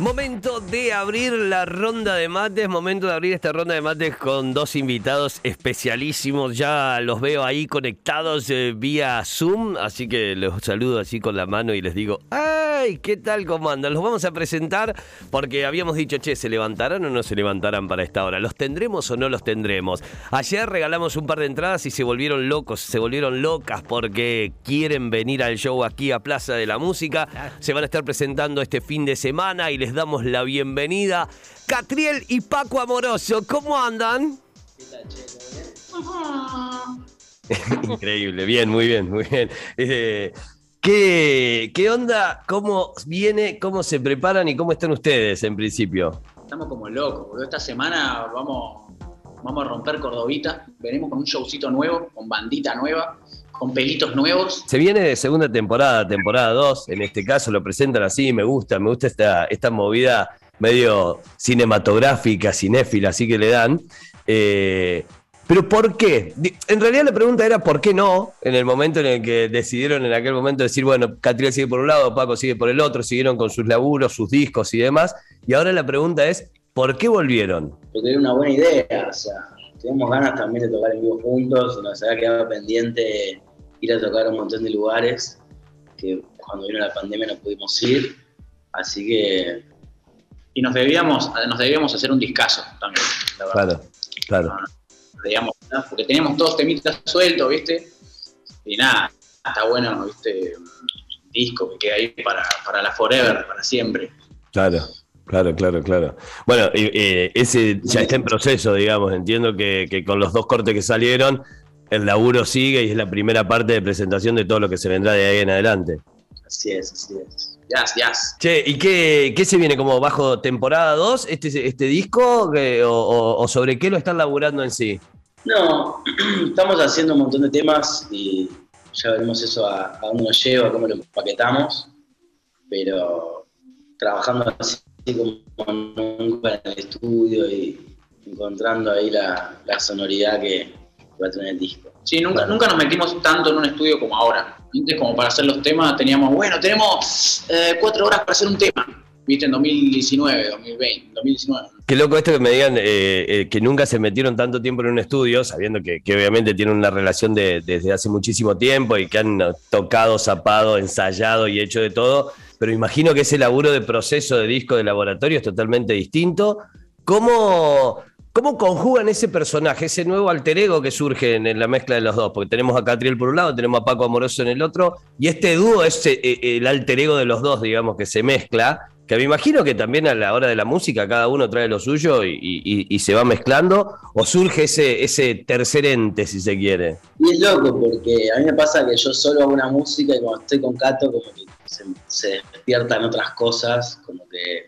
Momento de abrir la ronda de mates, momento de abrir esta ronda de mates con dos invitados especialísimos. Ya los veo ahí conectados eh, vía Zoom, así que los saludo así con la mano y les digo, ¡ay! ¿Qué tal? ¿Cómo andan? Los vamos a presentar porque habíamos dicho, che, ¿se levantarán o no se levantarán para esta hora? ¿Los tendremos o no los tendremos? Ayer regalamos un par de entradas y se volvieron locos, se volvieron locas porque quieren venir al show aquí a Plaza de la Música. Se van a estar presentando este fin de semana y les damos la bienvenida. Catriel y Paco Amoroso, ¿cómo andan? Increíble, bien, muy bien, muy bien. Eh, ¿qué, ¿Qué onda? ¿Cómo viene? ¿Cómo se preparan y cómo están ustedes en principio? Estamos como locos, porque esta semana vamos, vamos a romper Cordovita. Venimos con un showcito nuevo, con bandita nueva, con pelitos nuevos. Se viene de segunda temporada, temporada 2, en este caso lo presentan así, me gusta, me gusta esta, esta movida medio cinematográfica, cinéfila, así que le dan. Eh, pero ¿por qué? En realidad la pregunta era ¿por qué no? En el momento en el que decidieron en aquel momento decir, bueno, Catriel sigue por un lado, Paco sigue por el otro, siguieron con sus laburos, sus discos y demás. Y ahora la pregunta es, ¿por qué volvieron? porque era una buena idea, o sea, teníamos ganas también de tocar en vivo juntos, nos había quedado pendiente ir a tocar a un montón de lugares que cuando vino la pandemia no pudimos ir, así que Y nos debíamos, nos debíamos hacer un discazo también, la verdad. Claro, claro. Debíamos, ¿no? porque teníamos todos temitas sueltos, ¿viste? Y nada, está bueno, ¿viste? Un disco que queda ahí para, para la forever, para siempre. Claro, claro, claro, claro. Bueno, eh, ese ya está en proceso, digamos. Entiendo que, que con los dos cortes que salieron, el laburo sigue y es la primera parte de presentación de todo lo que se vendrá de ahí en adelante. así es, así es. Yas, yas. Che, ¿y qué, qué se viene como bajo temporada 2 este, este disco? ¿Qué- o, o- o sobre qué lo están laburando en sí? No, estamos haciendo un montón de temas y ya veremos eso a, a dónde nos lleva, a cómo lo empaquetamos, pero trabajando así como nunca en el estudio y encontrando ahí la, la sonoridad que va a tener el disco. Sí, nunca, nunca nos metimos tanto en un estudio como ahora. Antes, como para hacer los temas, teníamos, bueno, tenemos eh, cuatro horas para hacer un tema. Viste, en 2019, 2020, 2019. Qué loco esto que me digan eh, eh, que nunca se metieron tanto tiempo en un estudio, sabiendo que, que obviamente tienen una relación de- desde hace muchísimo tiempo y que han tocado, zapado, ensayado y hecho de todo. Pero imagino que ese laburo de proceso de disco de laboratorio es totalmente distinto. ¿Cómo, cómo conjugan ese personaje, ese nuevo alter ego que surge en, la mezcla de los dos? Porque tenemos a Catriel por un lado, tenemos a Paco Amoroso en el otro, y este dúo es eh, eh, el alter ego de los dos, digamos, que se mezcla. Que me imagino que también a la hora de la música cada uno trae lo suyo y, se va mezclando, o surge ese, ese tercer ente, si se quiere. Y es loco porque a mí me pasa que yo solo hago una música y cuando estoy con Cato como que se, despiertan otras cosas, como que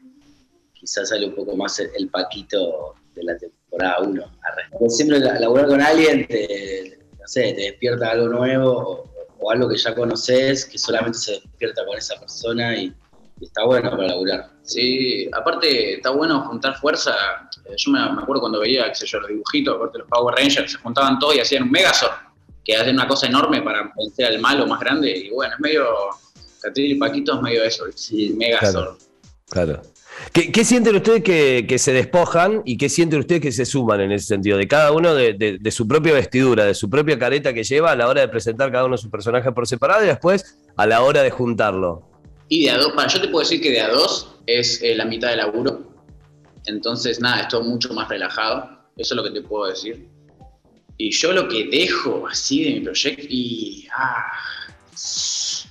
quizás sale un poco más el paquito de la temporada 1. Siempre la- laburar con alguien te, no sé, te despierta algo nuevo o, o algo que ya conoces que solamente se despierta con esa persona y, y está bueno para laburar. Sí, aparte está bueno juntar fuerza. Eh, Yo me, me acuerdo cuando veía, qué sé yo, los dibujitos, aparte los Power Rangers, se juntaban todos y hacían un Megazord, que hacen una cosa enorme para vencer al malo más grande. Y bueno, es medio, Catril y Paquito es medio eso, sí, Megazord. Claro. ¿Qué, qué sienten ustedes que, se despojan y qué sienten ustedes que se suman en ese sentido? De cada uno de su propia vestidura, de su propia careta que lleva a la hora de presentar cada uno de sus personajes por separado y después a la hora de juntarlo. Y de a dos, para, yo te puedo decir que de a dos es eh, la mitad del laburo. Entonces, nada, es todo mucho más relajado. Eso es lo que te puedo decir. Y yo lo que dejo así de mi proyecto, y. Ah,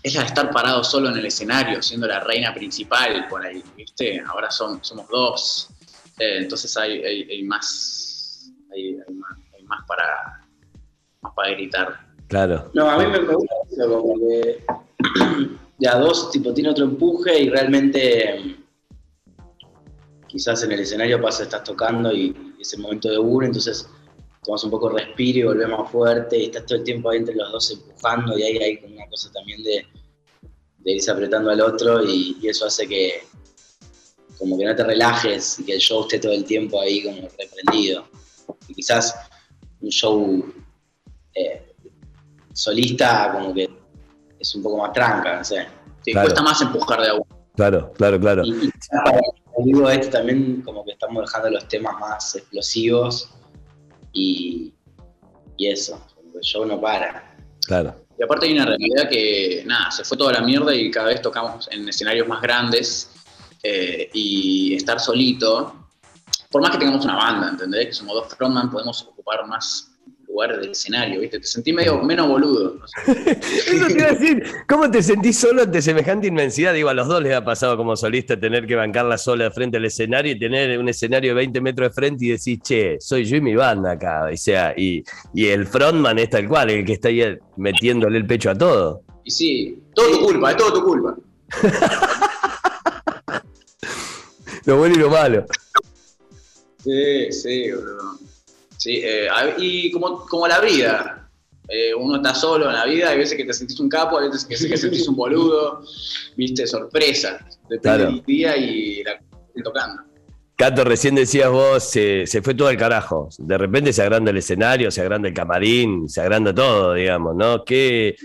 es la de estar parado solo en el escenario, siendo la reina principal por ahí, ¿viste? Ahora son, somos dos. Eh, entonces hay, hay- hay más. Hay, hay más. hay más para. más para gritar. Claro. No, a mí me gusta eso, como que de a dos, tipo, tiene otro empuje y realmente mm, quizás en el escenario pasa, estás tocando y es el momento de uno, entonces tomas un poco de respiro y volvemos fuerte y estás todo el tiempo ahí entre los dos empujando y ahí hay como una cosa también de, de irse apretando al otro y, y eso hace que como que no te relajes y que el show esté todo el tiempo ahí como reprendido. Y quizás un show solista como que es un poco más tranca, no sé. Sí, Claro. cuesta más empujar de a uno. Claro, claro, claro. Y, y para el este también como que estamos dejando los temas más explosivos y, y eso, el show no para. Claro. Y aparte hay una realidad que, nada, se fue toda la mierda y cada vez tocamos en escenarios más grandes eh, y estar solito, por más que tengamos una banda, ¿entendés? Que somos dos frontman, podemos ocupar más lugar del escenario, ¿viste? Te sentí medio menos boludo. no sé. Eso te iba a decir, ¿cómo te sentís solo ante semejante inmensidad? Digo, a los dos les ha pasado como solista tener que bancarla sola frente al escenario y tener un escenario de 20 metros de frente y decir, che, soy yo y mi banda acá. O sea, y, y el frontman es tal cual, el que está ahí metiéndole el pecho a todo. Y sí, todo tu culpa, es todo tu culpa. Lo bueno y lo malo. Sí, sí, boludo. Sí, eh, y como, como la vida. Eh, uno está solo en la vida, hay veces que te sentís un capo, hay veces que te sentís un boludo, viste, sorpresa. Depende Claro. del día y la que tocando. Cato, recién decías vos, se, se fue todo al carajo. De repente se agranda el escenario, se agranda el camarín, se agranda todo, digamos, ¿no? ¿Qué,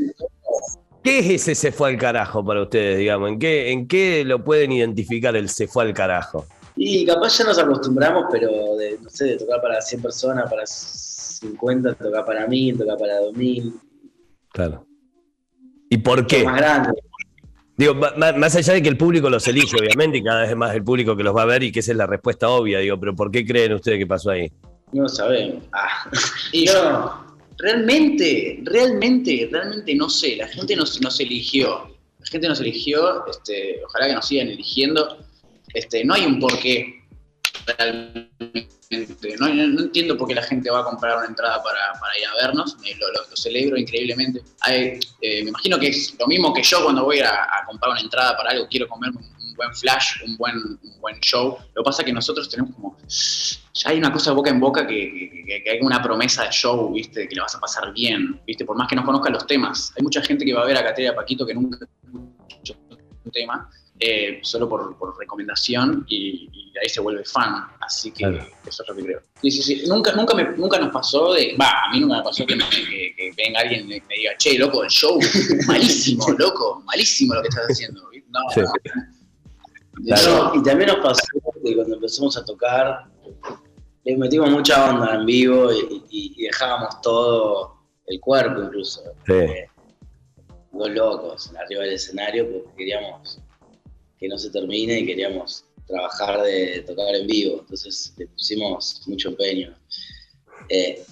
qué es ese se fue al carajo para ustedes, digamos? ¿En qué, ¿En qué lo pueden identificar el se fue al carajo? Y capaz ya nos acostumbramos, pero de, no sé, de tocar para 100 personas, para 50, tocar para 1000, tocar para 2000, Claro. ¿Y por qué? más grande. Digo, más allá de que el público los elige, obviamente, y cada vez es más el público que los va a ver y que esa es la respuesta obvia, digo, pero ¿por qué creen ustedes que pasó ahí? No sabemos. Ah. Y yo, realmente, realmente, realmente no sé, la gente nos, nos eligió. La gente nos eligió, este, ojalá que nos sigan eligiendo. Este, no hay un porqué realmente. No, entiendo por qué la gente va a comprar una entrada para, para ir a vernos. eh, Lo, celebro increíblemente. Eh, me imagino que es lo mismo que yo cuando voy a, comprar una entrada para algo, quiero comerme un, buen flash, un buen, un buen show. Lo que pasa es que nosotros tenemos como ya hay una cosa de boca en boca que, que- que- hay una promesa de show, ¿viste? Que le vas a pasar bien, ¿viste? Por más que no conozcan los temas. Hay mucha gente que va a ver a Cateria Paquito que nunca escuchó un tema, eh, solo por, por recomendación y, y de ahí se vuelve fan. Así que Claro. eso es lo que creo. Sí, sí, sí. Nunca, nunca, me- nunca nos pasó de. Va, a mí nunca me pasó que, me- que- que venga alguien y me diga, che, loco, el show, malísimo, loco, malísimo lo que estás haciendo. No, Sí. no. Claro. No, y también nos pasó que cuando empezamos a tocar, le metimos mucha onda en vivo y, y- y dejábamos todo, el cuerpo incluso, Sí. eh, dos locos arriba del escenario porque queríamos que no se termine y queríamos trabajar de tocar en vivo. Entonces le pusimos mucho empeño eh,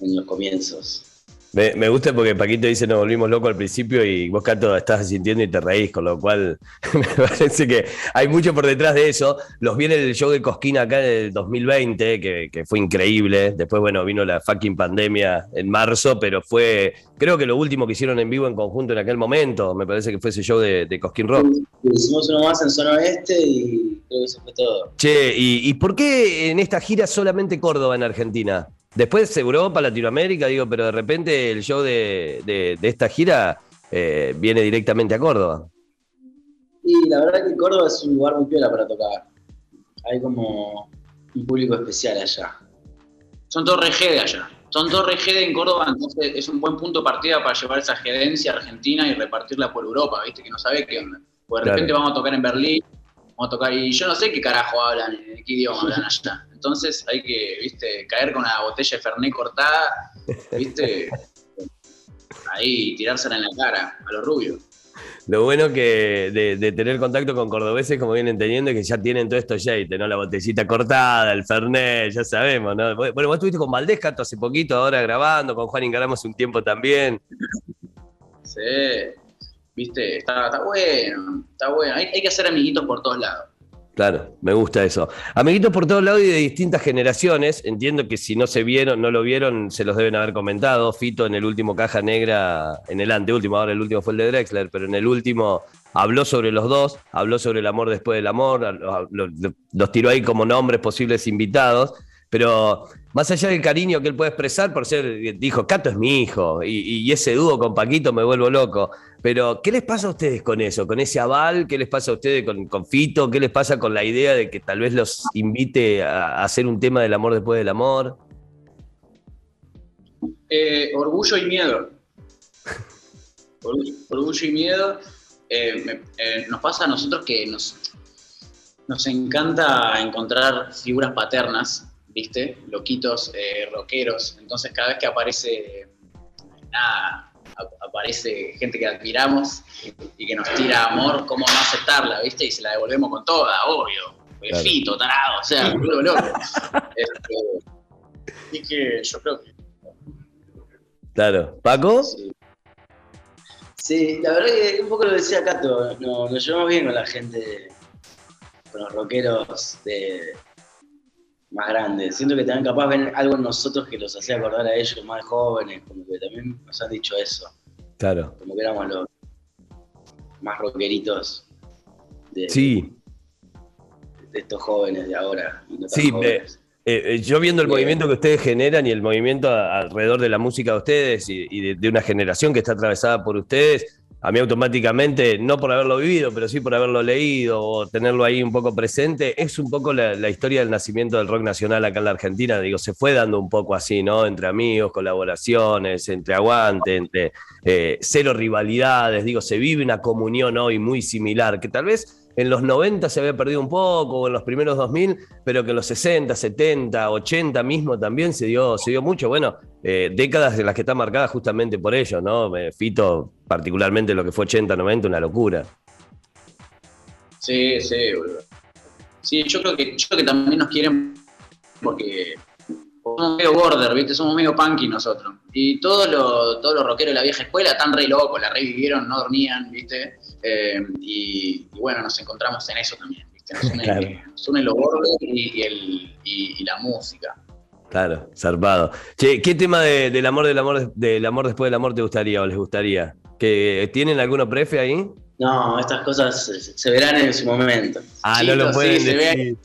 en los comienzos. Me, me gusta porque Paquito dice nos volvimos locos al principio y vos, Cato, estás sintiendo y te reís, con lo cual me parece que hay mucho por detrás de eso. Los vi en el show de Cosquina acá en el 2020, que, que fue increíble. Después, bueno, vino la fucking pandemia en marzo, pero fue, creo que lo último que hicieron en vivo en conjunto en aquel momento. Me parece que fue ese show de, de Cosquín Rock. Hicimos uno más en zona oeste y creo que eso fue todo. Che, ¿y, y por qué en esta gira solamente Córdoba en Argentina? Después Europa, Latinoamérica, digo, pero de repente el show de, de- de esta gira eh, viene directamente a Córdoba. Y la verdad que Córdoba es un lugar muy piola para tocar. Hay como un público especial allá. Son todos allá. Son todos en Córdoba, entonces es un buen punto de partida para llevar esa gerencia a Argentina y repartirla por Europa, ¿viste? Que no sabe qué onda. Porque de Claro. repente vamos a tocar en Berlín, vamos a tocar y yo no sé qué carajo hablan, eh, qué idioma hablan allá. Entonces hay que, ¿viste? Caer con una botella de Fernet cortada, ¿viste? Ahí tirársela en la cara a los rubios. Lo bueno que de, de tener contacto con cordobeses, como vienen teniendo, es que ya tienen todo esto yate, ¿no? La botellita cortada, el Fernet, ya sabemos, ¿no? Bueno, vos estuviste con Valdés, Cato, hace poquito, ahora grabando, con Juan Ingaramos un tiempo también. Sí, ¿viste? Está, está bueno, está bueno. Hay, que hacer amiguitos por todos lados. Claro, me gusta eso. Amiguitos por todos lados y de distintas generaciones. Entiendo que si no se vieron, no lo vieron, se los deben haber comentado. Fito en el último Caja Negra, en el anteúltimo, ahora el último fue el de Drexler, pero en el último habló sobre los dos, habló sobre el amor después del amor, los tiró ahí como nombres posibles invitados. Pero más allá del cariño que él puede expresar por ser, dijo, Cato es mi hijo, y, y ese dúo con Paquito me vuelvo loco. Pero, ¿qué les pasa a ustedes con eso? ¿Con ese aval? ¿Qué les pasa a ustedes con, con Fito? ¿Qué les pasa con la idea de que tal vez los invite a, hacer un tema del amor después del amor? Eh, orgullo y miedo. orgullo y miedo. Eh, eh, nos pasa a nosotros que nos, nos encanta encontrar figuras paternas, ¿viste? Loquitos, rockeros. Entonces, cada vez que aparece nada, aparece gente que admiramos y que nos tira amor, ¿cómo no aceptarla, ¿viste? Y se la devolvemos con toda, obvio. Fito, tarado, o sea, loco, loco. este, y que yo creo que. Claro. ¿Paco? Sí. la verdad que un poco lo decía Cato, nos, nos llevamos bien con la gente, con los rockeros de, más grandes. Siento que también capaz ven algo en nosotros que los hacía acordar a ellos más jóvenes, como que también nos han dicho eso. Claro. Como que éramos los más rockeritos de, sí. de estos jóvenes de ahora. sí, eh, eh, yo viendo el movimiento que ustedes generan y el movimiento alrededor de la música de ustedes y, de, una generación que está atravesada por ustedes, a mí automáticamente, no por haberlo vivido, pero sí por haberlo leído o tenerlo ahí un poco presente, es un poco la, historia del nacimiento del rock nacional acá en la Argentina. Digo, se fue dando un poco así, ¿no? Entre amigos, colaboraciones, entre aguante, entre eh, cero rivalidades. Digo, se vive una comunión hoy muy similar, que tal vez en los 90 se había perdido un poco, o en los primeros 2000, pero que en los 60, 70, 80 mismo también se dio, se dio mucho. Bueno, eh, décadas de las que están marcadas justamente por ello, ¿no? Fito, particularmente lo que fue 80, 90, una locura. Sí, sí, Sí, yo creo que, yo creo que también nos quieren porque somos medio border, ¿viste? Somos medio punky nosotros. Y todos los, todos los rockeros de la vieja escuela están re locos, la revivieron, no dormían, ¿viste? Eh, y, bueno, nos encontramos en eso también, ¿viste? Nos unen, los bordes y, el, y, la música. Claro, zarpado. Che, ¿qué tema del amor, del amor, del amor después del amor te gustaría o les gustaría? ¿Que, ¿Tienen alguno prefe ahí? No, estas cosas se, verán en su momento. Ah, no lo pueden decir.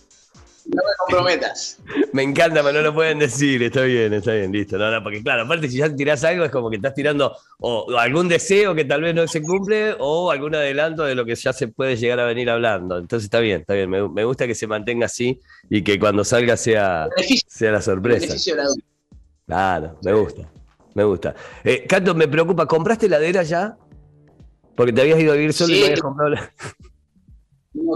No me comprometas. Me encanta, pero no lo pueden decir. Está bien, está bien, listo. No, porque claro, aparte si ya tirás algo es como que estás tirando o algún deseo que tal vez no se cumple o algún adelanto de lo que ya se puede llegar a venir hablando. Entonces está bien, está bien. Me, gusta que se mantenga así y que cuando salga sea, sea la sorpresa. Claro, me gusta. Me gusta. Eh, Cato, me preocupa, ¿compraste heladera ya? Porque te habías ido a vivir solo y no habías comprado la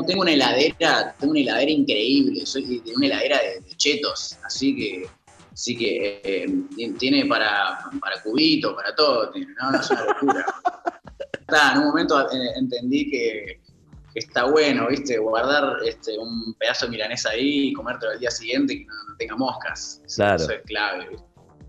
tengo una heladera, tengo una heladera increíble, soy de una heladera de, chetos, así que, así que eh, tiene para, para cubitos, para todo, no, no es una locura. en un momento eh, entendí que, está bueno, ¿viste? Guardar este, un pedazo de milanesa ahí y comértelo al día siguiente y que no, tenga moscas. Eso, es clave,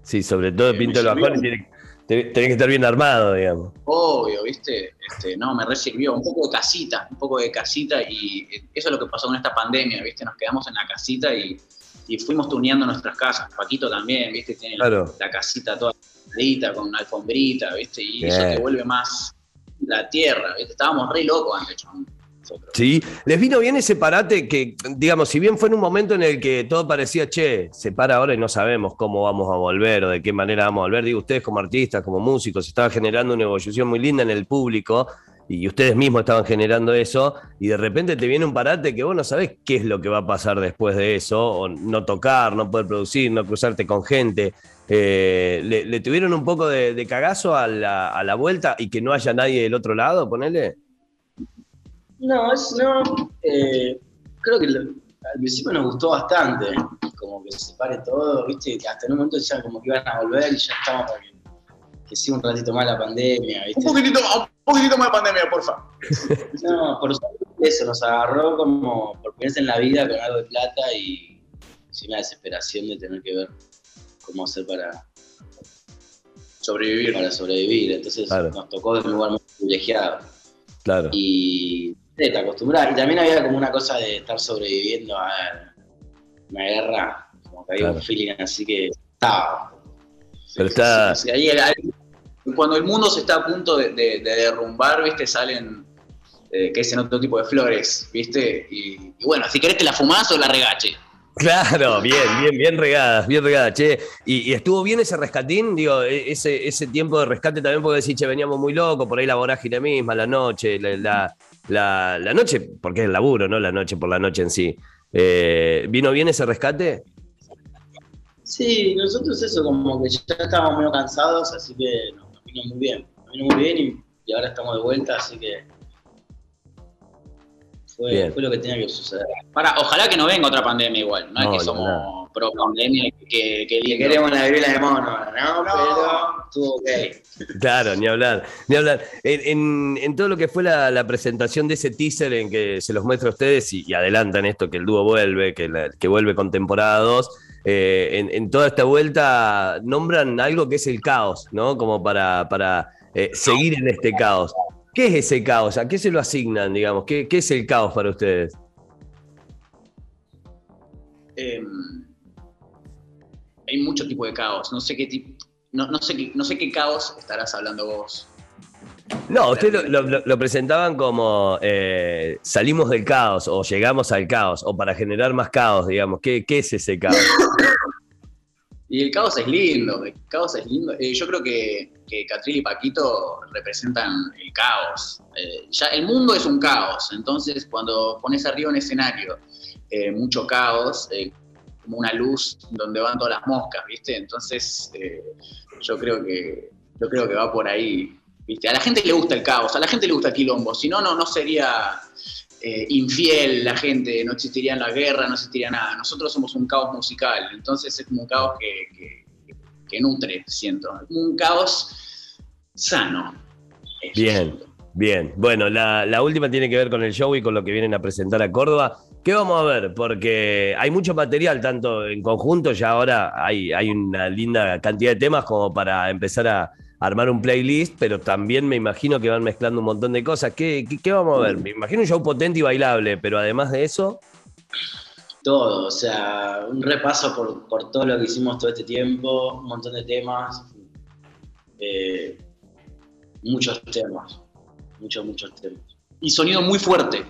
Sí, sobre todo eh, pinto los tiene, Tenés que estar bien armado, digamos. Obvio, ¿viste? Este, no, me resirvió un poco de casita, un poco de casita y eso es lo que pasó con esta pandemia, ¿viste? Nos quedamos en la casita y, fuimos tuneando nuestras casas. Paquito también, ¿viste? Tiene la, casita toda con una alfombrita, ¿viste? Y eso te vuelve más la tierra, ¿viste? Estábamos re locos antes, Sí, les vino bien ese parate que, digamos, si bien fue en un momento en el que todo parecía, che, se para ahora y no sabemos cómo vamos a volver o de qué manera vamos a volver, digo, ustedes como artistas, como músicos, estaban generando una evolución muy linda en el público y ustedes mismos estaban generando eso y de repente te viene un parate que vos no sabés qué es lo que va a pasar después de eso, o no tocar, no poder producir, no cruzarte con gente. Eh, le, tuvieron un poco de, cagazo a la, a la vuelta y que no haya nadie del otro lado, ponele? No, es, no. Eh, creo que al principio nos gustó bastante, como que se pare todo, ¿viste? Hasta en un momento ya como que iban a volver y ya estamos para que, que siga un ratito más la pandemia, ¿viste? Un poquitito, un poquitito más de pandemia, porfa. No, por eso nos agarró como por vez en la vida con algo de plata y sin una desesperación de tener que ver cómo hacer para sobrevivir. Para sobrevivir. Entonces nos tocó de un lugar muy privilegiado. Claro. Y te acostumbras. Y también había como una cosa de estar sobreviviendo a una guerra, como que había un feeling así que estaba. Pero está. cuando el mundo se está a punto de, derrumbar, ¿viste? Salen, eh, que es en otro tipo de flores, ¿viste? Y, bueno, si querés te la fumás o la regache. Claro, bien, bien, bien regadas, bien regadas, che. Y, estuvo bien ese rescatín, digo, e, ese, ese tiempo de rescate también, porque decís, che, veníamos muy locos, por ahí la vorágine misma, la noche, la, la, la, noche, porque es el laburo, ¿no? La noche por la noche en sí. Eh, ¿Vino bien ese rescate? Sí, nosotros eso, como que ya estábamos medio cansados, así que nos, vino muy bien. Nos vino muy bien y y ahora estamos de vuelta, así que fue, fue, lo que tenía que suceder. Para, ojalá que no venga otra pandemia igual, no, es que somos pro pandemia que, que, que queremos la viruela de mono, ¿no? Pero estuvo ok. Claro, ni hablar, ni hablar. En, en, todo lo que fue la, presentación de ese teaser en que se los muestra a ustedes y, adelantan esto, que el dúo vuelve, que, que vuelve con temporada 2, eh, en, toda esta vuelta nombran algo que es el caos, ¿no? Como para, para eh, seguir en este caos. ¿Qué es ese caos? ¿A qué se lo asignan, digamos? ¿Qué, qué es el caos para ustedes? Em, hay mucho tipo de caos. No sé qué tipo, no, no, sé qué, no sé qué caos estarás hablando vos. No, ustedes lo, presentaban como eh, salimos del caos o llegamos al caos o para generar más caos, digamos. ¿Qué, qué es ese caos? Y el caos es lindo, el caos es lindo. Eh, yo creo que, que Catril y Paquito representan el caos. Eh, ya el mundo es un caos, entonces cuando pones arriba un escenario mucho caos, como una luz donde van todas las moscas, ¿viste? Entonces yo creo que yo creo que va por ahí, ¿viste? A la gente le gusta el caos, a la gente le gusta el quilombo, si no, no, no sería eh, infiel la gente, no existiría la guerra, no existiría nada. Nosotros somos un caos musical, entonces es como un caos que, que, nutre, siento. Un caos sano. Bien, bien. Bueno, la, última tiene que ver con el show y con lo que vienen a presentar a Córdoba. ¿Qué vamos a ver? Porque hay mucho material, tanto en conjunto, ya ahora hay, una linda cantidad de temas como para empezar a, armar un playlist, pero también me imagino que van mezclando un montón de cosas. ¿Qué, vamos a ver? Me imagino un show potente y bailable, pero además de eso... Todo, o sea, un repaso por, por todo lo que hicimos todo este tiempo, un montón de temas, eh, muchos temas, muchos, muchos temas. Y sonido muy fuerte.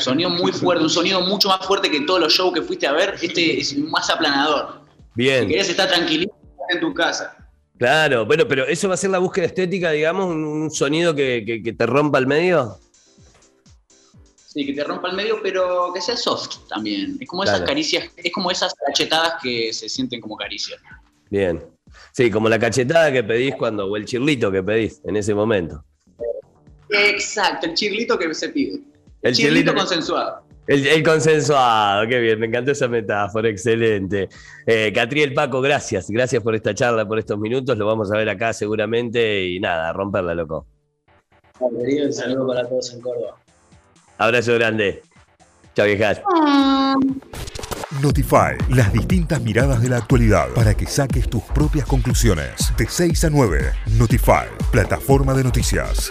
Sonido muy fuerte, un sonido mucho más fuerte que todos los shows que fuiste a ver. Este es más aplanador. Bien. Si querés estar tranquilito en tu casa. Claro, bueno, pero eso va a ser la búsqueda estética, digamos, un, sonido que, te rompa el medio. Sí, que te rompa el medio, pero que sea soft también. Es como esas caricias, es como esas cachetadas que se sienten como caricias. Bien. Sí, como la cachetada que pedís cuando, o el chirlito que pedís en ese momento. Exacto, el chirlito que se pide. El chirlito consensuado. El, consensuado, qué bien, me encantó esa metáfora, excelente. Eh, Catriel Paco, gracias, gracias por esta charla, por estos minutos, lo vamos a ver acá seguramente y nada, romperla, loco. Un saludo para todos en Córdoba. Abrazo grande. Chao, viejas. Notify, las distintas miradas de la actualidad para que saques tus propias conclusiones. De 6 a 9, Notify, plataforma de noticias.